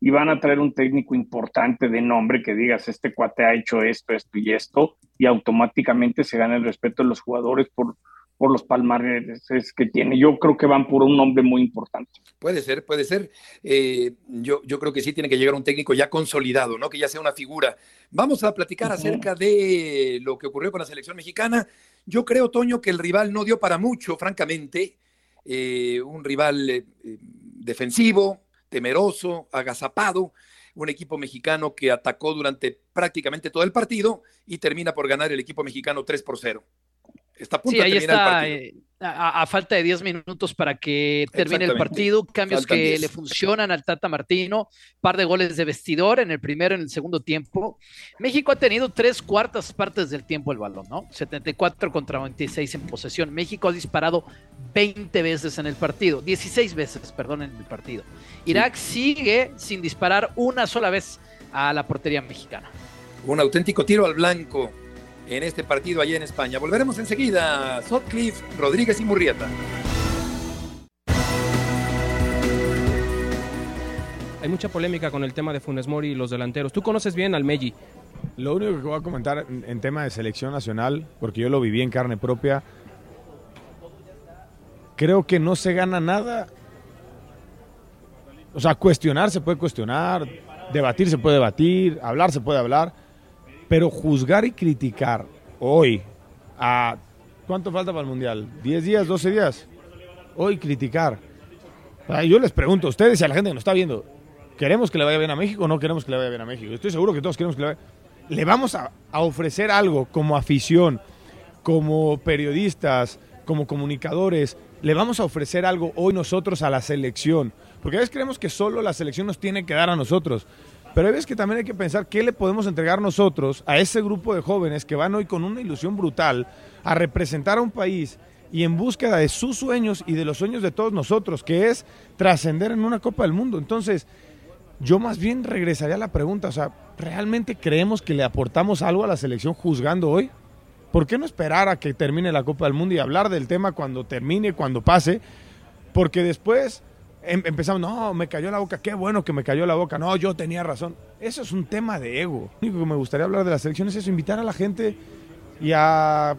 y van a traer un técnico importante de nombre que digas, este cuate ha hecho esto, esto y esto, y automáticamente se gana el respeto de los jugadores por, por los palmares que tiene. Yo creo que van por un nombre muy importante. Puede ser, puede ser. Eh, yo, yo creo que sí tiene que llegar un técnico ya consolidado, ¿no? Que ya sea una figura. Vamos a platicar acerca de lo que ocurrió con la selección mexicana. Yo creo, Toño, que el rival no dio para mucho, francamente. Eh, un rival eh, defensivo, temeroso, agazapado, un equipo mexicano que atacó durante prácticamente todo el partido y termina por ganar el equipo mexicano 3 por 0. Está a punto de terminar el partido. Eh, a, falta de 10 minutos para que termine el partido, cambios que le funcionan al Tata Martino, par de goles de vestidor en el primero y en el segundo tiempo. México ha tenido tres cuartas partes del tiempo el balón, ¿no? 74 contra 26 en posesión. México ha disparado 20 veces en el partido, 16 veces, perdón, en el partido. Irak sigue sin disparar una sola vez a la portería mexicana. Un auténtico tiro al blanco en este partido allá en España. Volveremos enseguida. Sotcliffe, Rodríguez y Murrieta. Hay mucha polémica con el tema de Funes Mori y los delanteros. Tú conoces bien al Meji. Lo único que voy a comentar en tema de selección nacional, porque yo lo viví en carne propia, creo que no se gana nada. O sea, cuestionar se puede cuestionar, debatir se puede debatir, hablar se puede hablar pero juzgar y criticar hoy a... ¿Cuánto falta para el Mundial? ¿10 días, 12 días? Hoy criticar. Yo les pregunto a ustedes y a la gente que nos está viendo, ¿queremos que le vaya bien a México o no queremos que le vaya bien a México? Estoy seguro que todos queremos que le vaya Le vamos a, a ofrecer algo como afición, como periodistas, como comunicadores, le vamos a ofrecer algo hoy nosotros a la selección. Porque a veces creemos que solo la selección nos tiene que dar a nosotros. Pero veces que también hay que pensar qué le podemos entregar nosotros a ese grupo de jóvenes que van hoy con una ilusión brutal a representar a un país y en búsqueda de sus sueños y de los sueños de todos nosotros, que es trascender en una Copa del Mundo. Entonces, yo más bien regresaría a la pregunta, o sea, ¿realmente creemos que le aportamos algo a la selección juzgando hoy? ¿Por qué no esperar a que termine la Copa del Mundo y hablar del tema cuando termine, cuando pase? Porque después Em, empezamos, no, me cayó la boca, qué bueno que me cayó la boca, no, yo tenía razón. Eso es un tema de ego. Lo único que me gustaría hablar de la selección es eso, invitar a la gente y a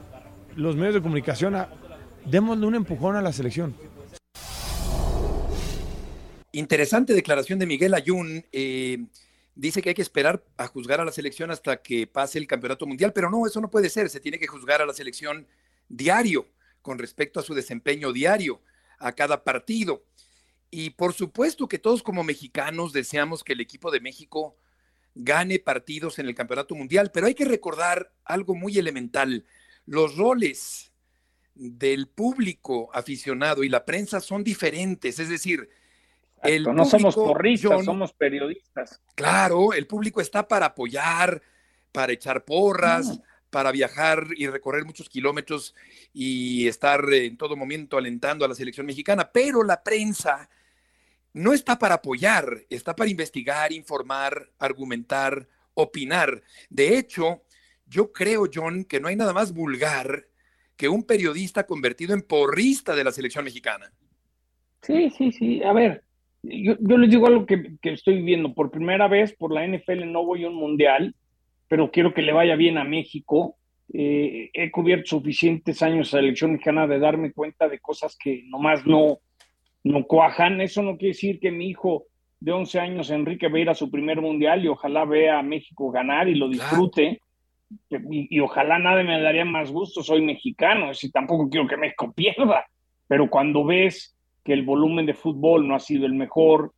los medios de comunicación a démosle un empujón a la selección. Interesante declaración de Miguel Ayun. Eh, dice que hay que esperar a juzgar a la selección hasta que pase el campeonato mundial, pero no, eso no puede ser. Se tiene que juzgar a la selección diario con respecto a su desempeño diario, a cada partido. Y por supuesto que todos como mexicanos deseamos que el equipo de México gane partidos en el Campeonato Mundial, pero hay que recordar algo muy elemental. Los roles del público aficionado y la prensa son diferentes, es decir, el no somos porristas, somos periodistas. Claro, el público está para apoyar, para echar porras, para viajar y recorrer muchos kilómetros y estar en todo momento alentando a la selección mexicana, pero la prensa no está para apoyar, está para investigar, informar, argumentar, opinar. De hecho, yo creo, John, que no hay nada más vulgar que un periodista convertido en porrista de la selección mexicana. Sí, sí, sí. A ver, yo, les digo algo que, estoy viendo. Por primera vez por la NFL no voy a un mundial, pero quiero que le vaya bien a México. Eh, he cubierto suficientes años a la selección mexicana de darme cuenta de cosas que nomás no, no cuajan. Eso no quiere decir que mi hijo de 11 años, Enrique, va a ir a su primer mundial y ojalá vea a México ganar y lo disfrute. Y, ojalá nada me daría más gusto, soy mexicano, y tampoco quiero que México *laughs* pierda. Pero cuando ves que el volumen de fútbol no ha sido el mejor,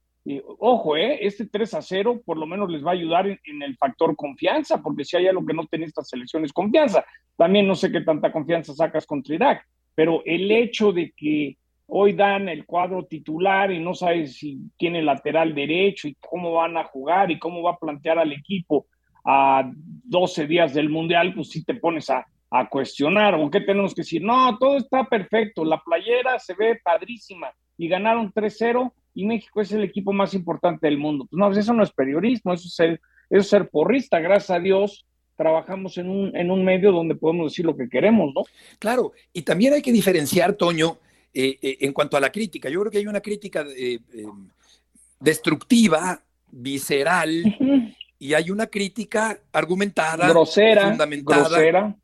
ojo, eh, este 3 a 0 por lo menos les va a ayudar en, en, el factor confianza, porque si hay algo que no tiene esta selección es confianza. También no sé qué tanta confianza sacas contra Irak, pero el hecho de que Hoy dan el cuadro titular y no sabes si tiene lateral derecho y cómo van a jugar y cómo va a plantear al equipo a 12 días del Mundial, pues sí te pones a, a cuestionar. ¿O qué tenemos que decir? No, todo está perfecto, la playera se ve padrísima y ganaron 3-0 y México es el equipo más importante del mundo. Pues no, eso no es periodismo, eso es ser, eso es ser porrista. Gracias a Dios trabajamos en un, en un medio donde podemos decir lo que queremos, ¿no? Claro, y también hay que diferenciar, Toño, eh, eh, en cuanto a la crítica, yo creo que hay una crítica eh, destructiva, visceral, y hay una crítica argumentada, grosera, fundamentada. Grosera.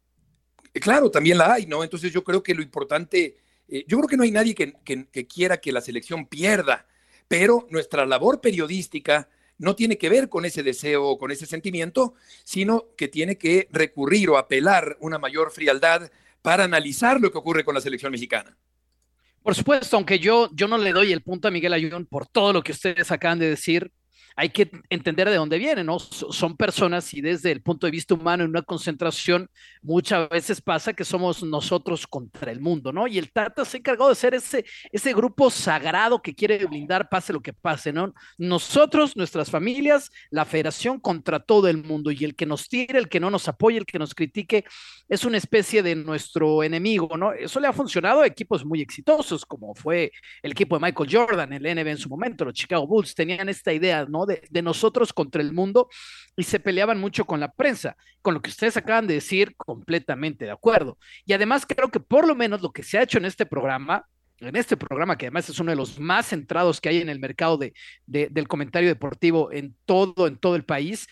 Claro, también la hay, ¿no? Entonces yo creo que lo importante, yo creo que no hay nadie que, que, quiera que la selección pierda, pero nuestra labor periodística no tiene que ver con ese deseo o con ese sentimiento, sino que tiene que recurrir o apelar una mayor frialdad para analizar lo que ocurre con la selección mexicana. Por supuesto, aunque yo, yo no le doy el punto a Miguel Ayun por todo lo que ustedes acaban de decir, hay que entender de dónde vienen, ¿no? Son personas y desde el punto de vista humano en una concentración muchas veces pasa que somos nosotros contra el mundo, ¿no? Y el Tata se ha encargado de ser ese, ese grupo sagrado que quiere blindar pase lo que pase, ¿no? Nosotros, nuestras familias, la federación contra todo el mundo y el que nos tire, el que no nos apoye, el que nos critique, es una especie de nuestro enemigo, ¿no? Eso le ha funcionado a equipos muy exitosos, como fue el equipo de Michael Jordan, el NBA en su momento, los Chicago Bulls tenían esta idea, ¿no? De, nosotros contra el mundo y se peleaban mucho con la prensa, con lo que ustedes acaban de decir, completamente de acuerdo. Y además creo que por lo menos lo que se ha hecho en este programa, en este programa, que además es uno de los más centrados que hay en el mercado de, del comentario deportivo en todo, en todo el país,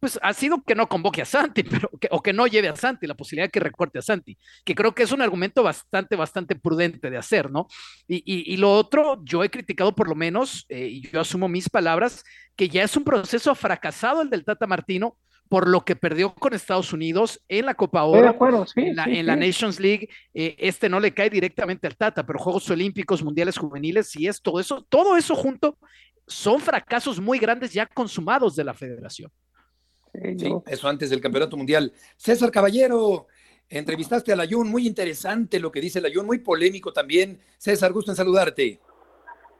pues ha sido que no convoque a Santi, *laughs* pero o que no lleve a Santi, la posibilidad de que recorte a Santi, que creo que es un argumento bastante, bastante prudente de hacer, ¿no? Y, lo otro, yo he criticado por lo menos, eh, y yo asumo mis palabras, que ya es un proceso fracasado el del Tata Martino, por lo que perdió con Estados Unidos en la Copa Oro, en, la, Nations League, eh, este no le cae directamente al Tata, pero Juegos Olímpicos, Mundiales Juveniles y es todo eso, todo eso junto son fracasos muy grandes ya consumados de la federación. Sí, eso antes del Campeonato Mundial. César Caballero, entrevistaste a Layun, muy interesante lo que dice Layun, muy polémico también. César, gusto en saludarte.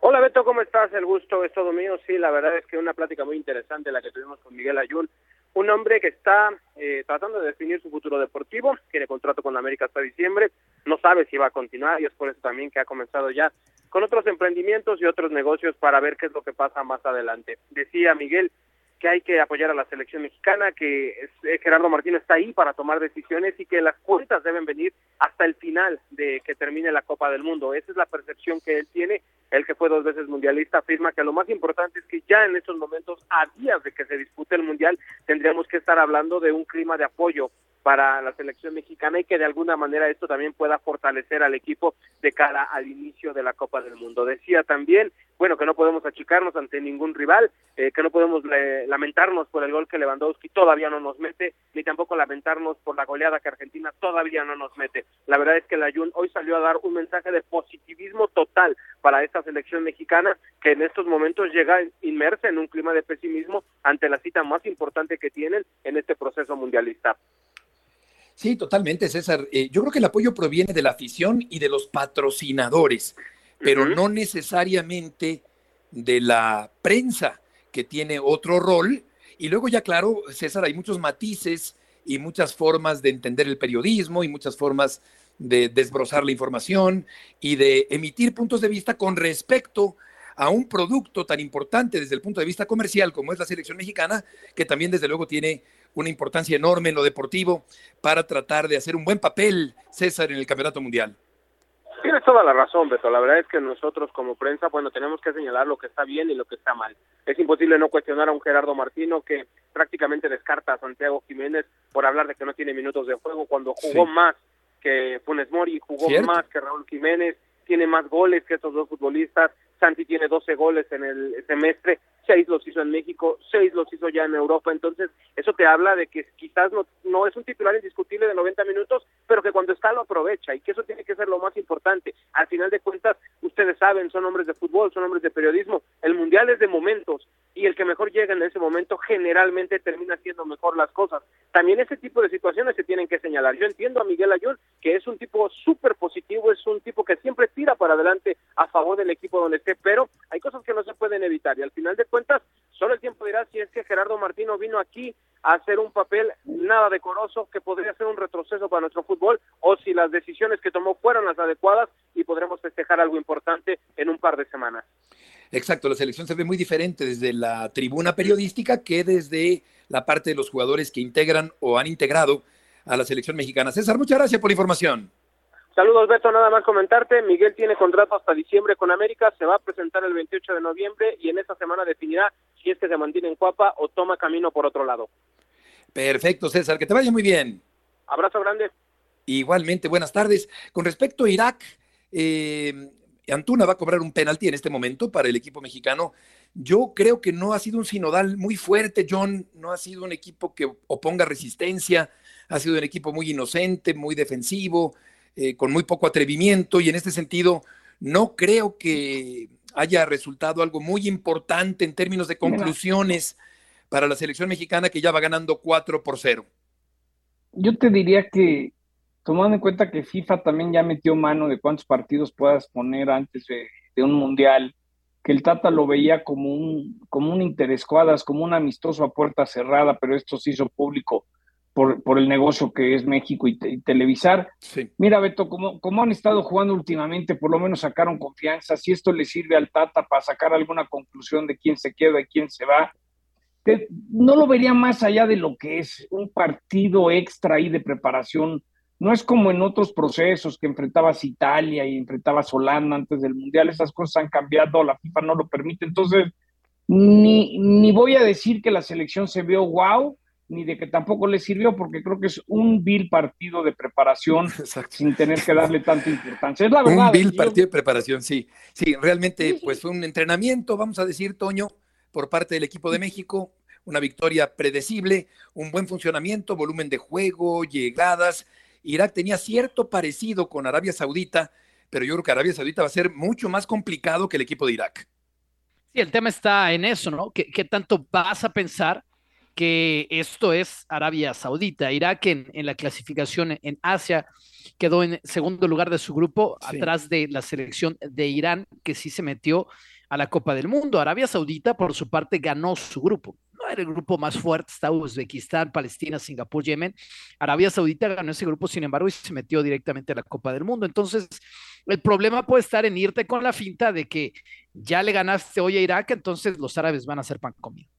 Hola Beto, ¿cómo estás? El gusto es todo mío. Sí, la verdad es que una plática muy interesante la que tuvimos con Miguel Ayun, un hombre que está eh, tratando de definir su futuro deportivo, tiene contrato con la América hasta diciembre, no sabe si va a continuar y es por eso también que ha comenzado ya con otros emprendimientos y otros negocios para ver qué es lo que pasa más adelante. Decía Miguel, que hay que apoyar a la selección mexicana, que eh, Gerardo Martínez está ahí para tomar decisiones y que las cuentas deben venir hasta el final de que termine la Copa del Mundo. Esa es la percepción que él tiene. Él que fue dos veces mundialista afirma que lo más importante es que ya en estos momentos, a días de que se dispute el mundial, tendríamos que estar hablando de un clima de apoyo para la selección mexicana y que de alguna manera esto también pueda fortalecer al equipo de cara al inicio de la Copa del Mundo. Decía también, bueno, que no podemos achicarnos ante ningún rival, eh, que no podemos eh, lamentarnos por el gol que Lewandowski todavía no nos mete, ni tampoco lamentarnos por la goleada que Argentina todavía no nos mete. La verdad es que la Jun hoy salió a dar un mensaje de positivismo total para esta selección mexicana que en estos momentos llega inmersa en un clima de pesimismo ante la cita más importante que tienen en este proceso mundialista. Sí, totalmente, César. Eh, yo creo que el apoyo proviene de la afición y de los patrocinadores, pero no necesariamente de la prensa, que tiene otro rol. Y luego ya, claro, César, hay muchos matices y muchas formas de entender el periodismo y muchas formas de desbrozar la información y de emitir puntos de vista con respecto a un producto tan importante desde el punto de vista comercial como es la selección mexicana, que también desde luego tiene una importancia enorme en lo deportivo para tratar de hacer un buen papel, César, en el Campeonato Mundial. Tienes toda la razón, Beto. La verdad es que nosotros como prensa, bueno, tenemos que señalar lo que está bien y lo que está mal. Es imposible no cuestionar a un Gerardo Martino que prácticamente descarta a Santiago Jiménez por hablar de que no tiene minutos de juego cuando jugó más que Funes Mori, jugó más que Raúl Jiménez, tiene más goles que estos dos futbolistas. Santi tiene 12 goles en el semestre seis los hizo en México, seis los hizo ya en Europa, entonces eso te habla de que quizás no, no es un titular indiscutible de 90 minutos, pero que cuando está lo aprovecha y que eso tiene que ser lo más importante. Al final de cuentas, ustedes saben, son hombres de fútbol, son hombres de periodismo, el mundial es de momentos y el que mejor llega en ese momento generalmente termina haciendo mejor las cosas. También ese tipo de situaciones se tienen que señalar. Yo entiendo a Miguel Ayón, que es un tipo súper positivo, es un tipo que siempre tira para adelante a favor del equipo donde esté, pero hay cosas que no se pueden evitar y al final de cuentas, solo el tiempo dirá si es que Gerardo Martino vino aquí a hacer un papel nada decoroso que podría ser un retroceso para nuestro fútbol o si las decisiones que tomó fueron las adecuadas y podremos festejar algo importante en un par de semanas. Exacto, la selección se ve muy diferente desde la tribuna periodística que desde la parte de los jugadores que integran o han integrado a la selección mexicana. César, muchas gracias por la información. Saludos, Beto. Nada más comentarte. Miguel tiene contrato hasta diciembre con América. Se va a presentar el 28 de noviembre y en esa semana definirá si es que se mantiene en Cuapa o toma camino por otro lado. Perfecto, César. Que te vaya muy bien. Abrazo grande. Igualmente, buenas tardes. Con respecto a Irak, eh, Antuna va a cobrar un penalti en este momento para el equipo mexicano. Yo creo que no ha sido un sinodal muy fuerte, John. No ha sido un equipo que oponga resistencia. Ha sido un equipo muy inocente, muy defensivo eh, con muy poco atrevimiento y en este sentido no creo que haya resultado algo muy importante en términos de conclusiones para la selección mexicana que ya va ganando 4 por 0. Yo te diría que, tomando en cuenta que FIFA también ya metió mano de cuántos partidos puedas poner antes de, un mundial, que el Tata lo veía como un, como un interescuadras, como un amistoso a puerta cerrada, pero esto se hizo público por, el negocio que es México y, televisar. Mira, Beto, como, como han estado jugando últimamente, por lo menos sacaron confianza. Si esto le sirve al Tata para sacar alguna conclusión de quién se queda y quién se va, no lo vería más allá de lo que es un partido extra ahí de preparación. No es como en otros procesos que enfrentabas Italia y enfrentabas Holanda antes del Mundial. Esas cosas han cambiado, la FIFA no lo permite. Entonces, ni, ni voy a decir que la selección se vio wow, ni de que tampoco le sirvió, porque creo que es un vil partido de preparación *laughs* sin tener que darle tanta importancia. Es la verdad. Un vil partido de preparación, sí. Sí, realmente, pues fue un entrenamiento, vamos a decir, Toño, por parte del equipo de México, una victoria predecible, un buen funcionamiento, volumen de juego, llegadas. Irak tenía cierto parecido con Arabia Saudita, pero yo creo que Arabia Saudita va a ser mucho más complicado que el equipo de Irak. Sí, el tema está en eso, ¿no? ¿Qué, qué tanto vas a pensar? Que esto es Arabia Saudita. Irak en, en, la clasificación en Asia quedó en segundo lugar de su grupo, atrás de la selección de Irán, que sí se metió a la Copa del Mundo. Arabia Saudita, por su parte, ganó su grupo. No era el grupo más fuerte, está Uzbekistán, Palestina, Singapur, Yemen. Arabia Saudita ganó ese grupo, sin embargo, y se metió directamente a la Copa del Mundo. Entonces, el problema puede estar en irte con la finta de que ya le ganaste hoy a Irak, entonces los árabes van a hacer pan comido.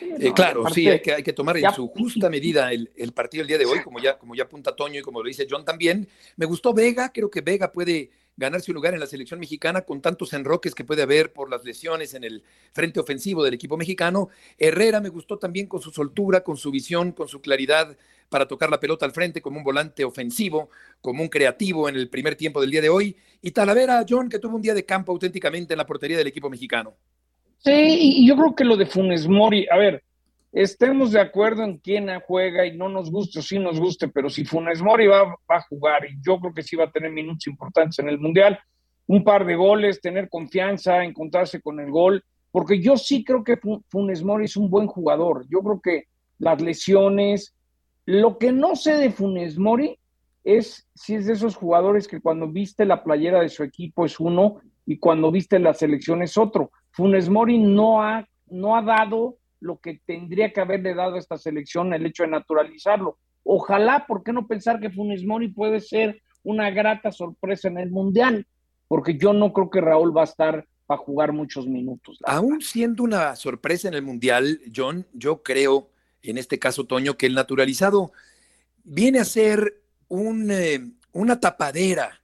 Eh, claro, sí, hay que, hay que tomar en su justa medida el, partido del día de hoy, como ya, como ya apunta Toño y como lo dice John también. Me gustó Vega, creo que Vega puede ganarse un lugar en la selección mexicana con tantos enroques que puede haber por las lesiones en el frente ofensivo del equipo mexicano. Herrera me gustó también con su soltura, con su visión, con su claridad para tocar la pelota al frente, como un volante ofensivo, como un creativo en el primer tiempo del día de hoy. Y Talavera, John, que tuvo un día de campo auténticamente en la portería del equipo mexicano. Sí, y yo creo que lo de Funes Mori, a ver, estemos de acuerdo en quién juega y no nos guste o sí nos guste, pero si Funes Mori va, va, a jugar y yo creo que sí va a tener minutos importantes en el Mundial, un par de goles, tener confianza, encontrarse con el gol, porque yo sí creo que Funes Mori es un buen jugador. Yo creo que las lesiones, lo que no sé de Funes Mori es si es de esos jugadores que cuando viste la playera de su equipo es uno y cuando viste la selección es otro. Funes Mori no ha, no ha dado lo que tendría que haberle dado a esta selección el hecho de naturalizarlo. Ojalá, ¿por qué no pensar que Funes Mori puede ser una grata sorpresa en el Mundial? Porque yo no creo que Raúl va a estar para jugar muchos minutos. Aún siendo una sorpresa en el Mundial, John, yo creo, en este caso, Toño, que el naturalizado viene a ser un, eh, una tapadera,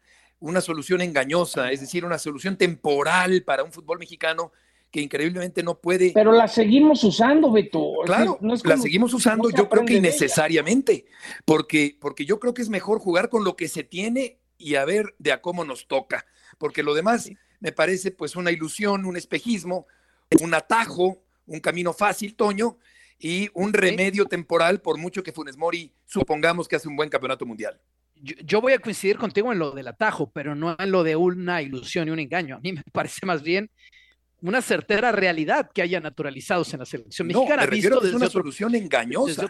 una solución engañosa, es decir, una solución temporal para un fútbol mexicano que increíblemente no puede. Pero la seguimos usando, Beto. Claro, la seguimos usando, yo creo que innecesariamente, porque, porque yo creo que es mejor jugar con lo que se tiene y a ver de a cómo nos toca, porque lo demás me parece pues una ilusión, un espejismo, un atajo, un camino fácil, Toño, y un remedio temporal, por mucho que Funes Mori supongamos que hace un buen campeonato mundial. Yo, voy a coincidir contigo en lo del atajo, pero no en lo de una ilusión y un engaño. A mí me *laughs* parece más bien una certera realidad que haya naturalizados en la selección mexicana. No, me visto es una solución engañosa.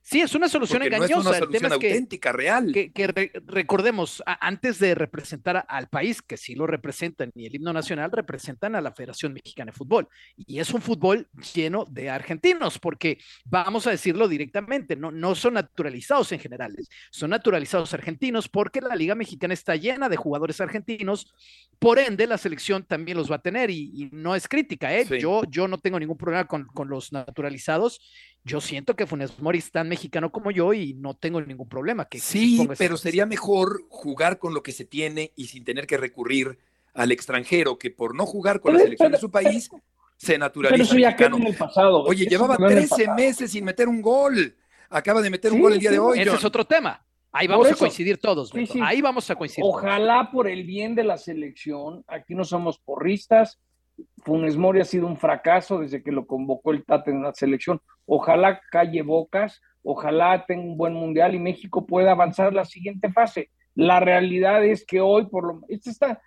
sí, es una solución engañosa. No es una solución auténtica, real. Que, recordemos, antes de representar al país, que sí lo representan, y el himno nacional representan a la Federación Mexicana de Fútbol. Y es un fútbol lleno de argentinos, porque vamos a decirlo directamente, no, no son naturalizados en general, son naturalizados argentinos porque la Liga Mexicana está llena de jugadores argentinos, por ende la selección también los va a tener y no es crítica, ¿eh? Yo, yo no tengo ningún problema con, los naturalizados. Yo siento que Funes Mori es tan mexicano como yo y no tengo ningún problema. Que, sí, pero sería mejor jugar con lo que se tiene y sin tener que recurrir al extranjero que por no jugar con la selección de su país se naturaliza. Pero eso ya en el pasado. Oye, llevaba 13 meses sin meter un gol. Acaba de meter un gol el día de hoy. Ese es otro tema. Ahí vamos a coincidir todos. Ahí vamos a coincidir. Ojalá por el bien de la selección, aquí no somos porristas, Funes Mori ha sido un fracaso desde que lo convocó el Tate en la selección. Ojalá calle bocas, ojalá tenga un buen mundial y México pueda avanzar a la siguiente fase. La realidad es que hoy, por lo este, está,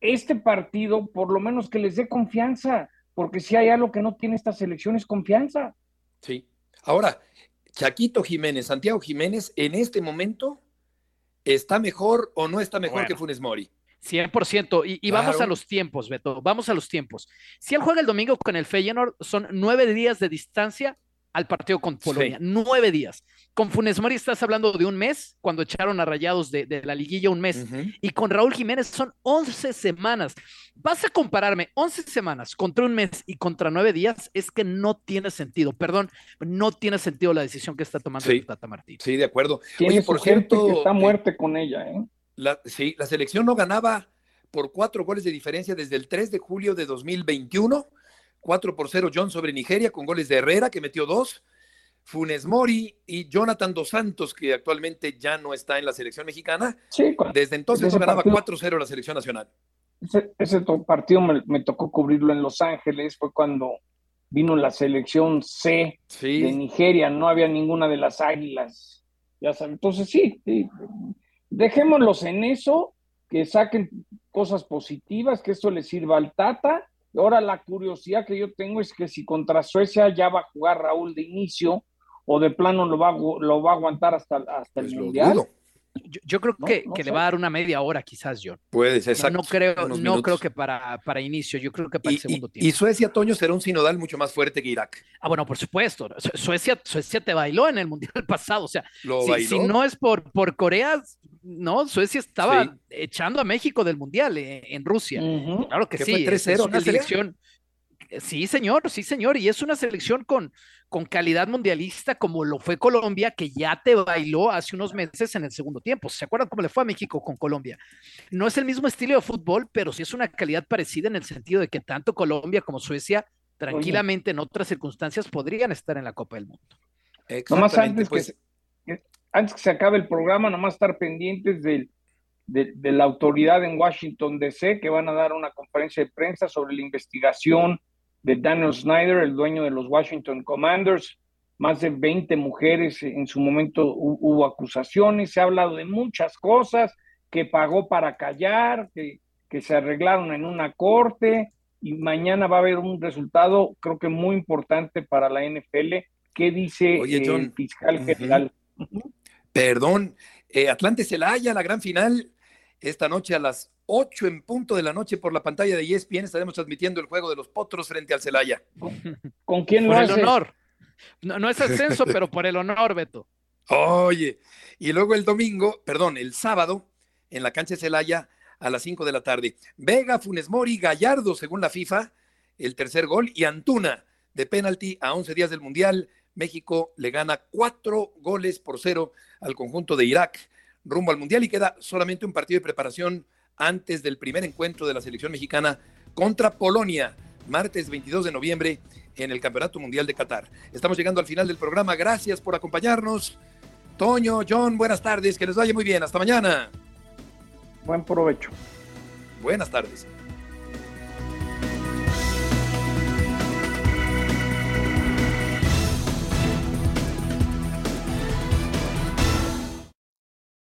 este partido, por lo menos que les dé confianza, porque si hay algo que no tiene esta selección es confianza. Sí. Ahora, Chaquito Jiménez, Santiago Jiménez, en este momento, ¿está mejor o no está mejor que Funes Mori? 100%. Y, y vamos a los tiempos, Beto. Vamos a los tiempos. Si él juega el domingo con el Feyenoord, son nueve días de distancia al partido con Polonia. Nueve días. Con Funes Mori estás hablando de un mes, cuando echaron a Rayados de, la liguilla un mes. Y con Raúl Jiménez son once semanas. Vas a compararme once semanas contra un mes y contra nueve días, es que no tiene sentido. Perdón, no tiene sentido la decisión que está tomando el Tata Martín. Sí, de acuerdo. Oye, por cierto. Que está muerte con ella, ¿eh? La, sí, la selección no ganaba por cuatro goles de diferencia desde el 3 de julio de 2021. 4 por 0 John sobre Nigeria con goles de Herrera, que metió dos. Funes Mori y Jonathan Dos Santos, que actualmente ya no está en la selección mexicana. Sí, desde entonces ganaba 4-0 la selección nacional. Ese, partido me, tocó cubrirlo en Los Ángeles, fue cuando vino la selección C de Nigeria, no había ninguna de las águilas. Ya saben, entonces sí, sí, dejémoslos en eso, que saquen cosas positivas, que esto les sirva al Tata. Ahora la curiosidad que yo tengo es que si contra Suecia ya va a jugar Raúl de inicio o de plano lo va, lo va a aguantar hasta, hasta el Mundial. Yo, creo que, le va a dar una media hora quizás, John. Puede ser, exacto. No, creo, no creo que para, para inicio, yo creo que para el segundo tiempo. Y Suecia, Toño, será un sinodal mucho más fuerte que Irak. Ah, bueno, por supuesto. Suecia, Suecia te bailó en el Mundial *laughs* pasado. O sea, si, no es por, por Corea, no, Suecia estaba echando a México del Mundial eh, en Rusia. Claro que sí. es una selección. Sí, señor, sí, señor. Y es una selección con, con calidad mundialista como lo fue Colombia, que ya te bailó hace unos meses en el segundo tiempo. ¿Se acuerdan cómo le fue a México con Colombia? No es el mismo estilo de fútbol, pero sí es una calidad parecida en el sentido de que tanto Colombia como Suecia tranquilamente en otras circunstancias podrían estar en la Copa del Mundo. Nomás antes, pues... que, antes que se acabe el programa, nomás estar pendientes del, de, de, la autoridad en Washington DC, que van a dar una conferencia de prensa sobre la investigación de Daniel Snyder, el dueño de los Washington Commanders. Más de 20 mujeres en su momento hubo acusaciones, se ha hablado de muchas cosas, que pagó para callar, que, que se arreglaron en una corte y mañana va a haber un resultado, creo que muy importante para la NFL. ¿Qué dice el fiscal general? Perdón, eh, Atlante Celaya, la gran final, esta noche a las 8 en punto de la noche por la pantalla de ESPN estaremos transmitiendo el juego de los Potros frente al Celaya. ¿Con quién lo Por el honor. No, no es ascenso, *laughs* pero por el honor, Beto. Oye, y luego el domingo, perdón, el sábado, en la cancha de Celaya a las 5 de la tarde. Vega, Funes Mori, Gallardo, según la FIFA, el tercer gol, y Antuna, de penalti a 11 días del Mundial. México le gana cuatro goles por cero al conjunto de Irak rumbo al Mundial y queda solamente un partido de preparación antes del primer encuentro de la selección mexicana contra Polonia, martes 22 de noviembre en el Campeonato Mundial de Qatar. Estamos llegando al final del programa. Gracias por acompañarnos. Toño, John, buenas tardes. Que les vaya muy bien. Hasta mañana. Buen provecho. Buenas tardes.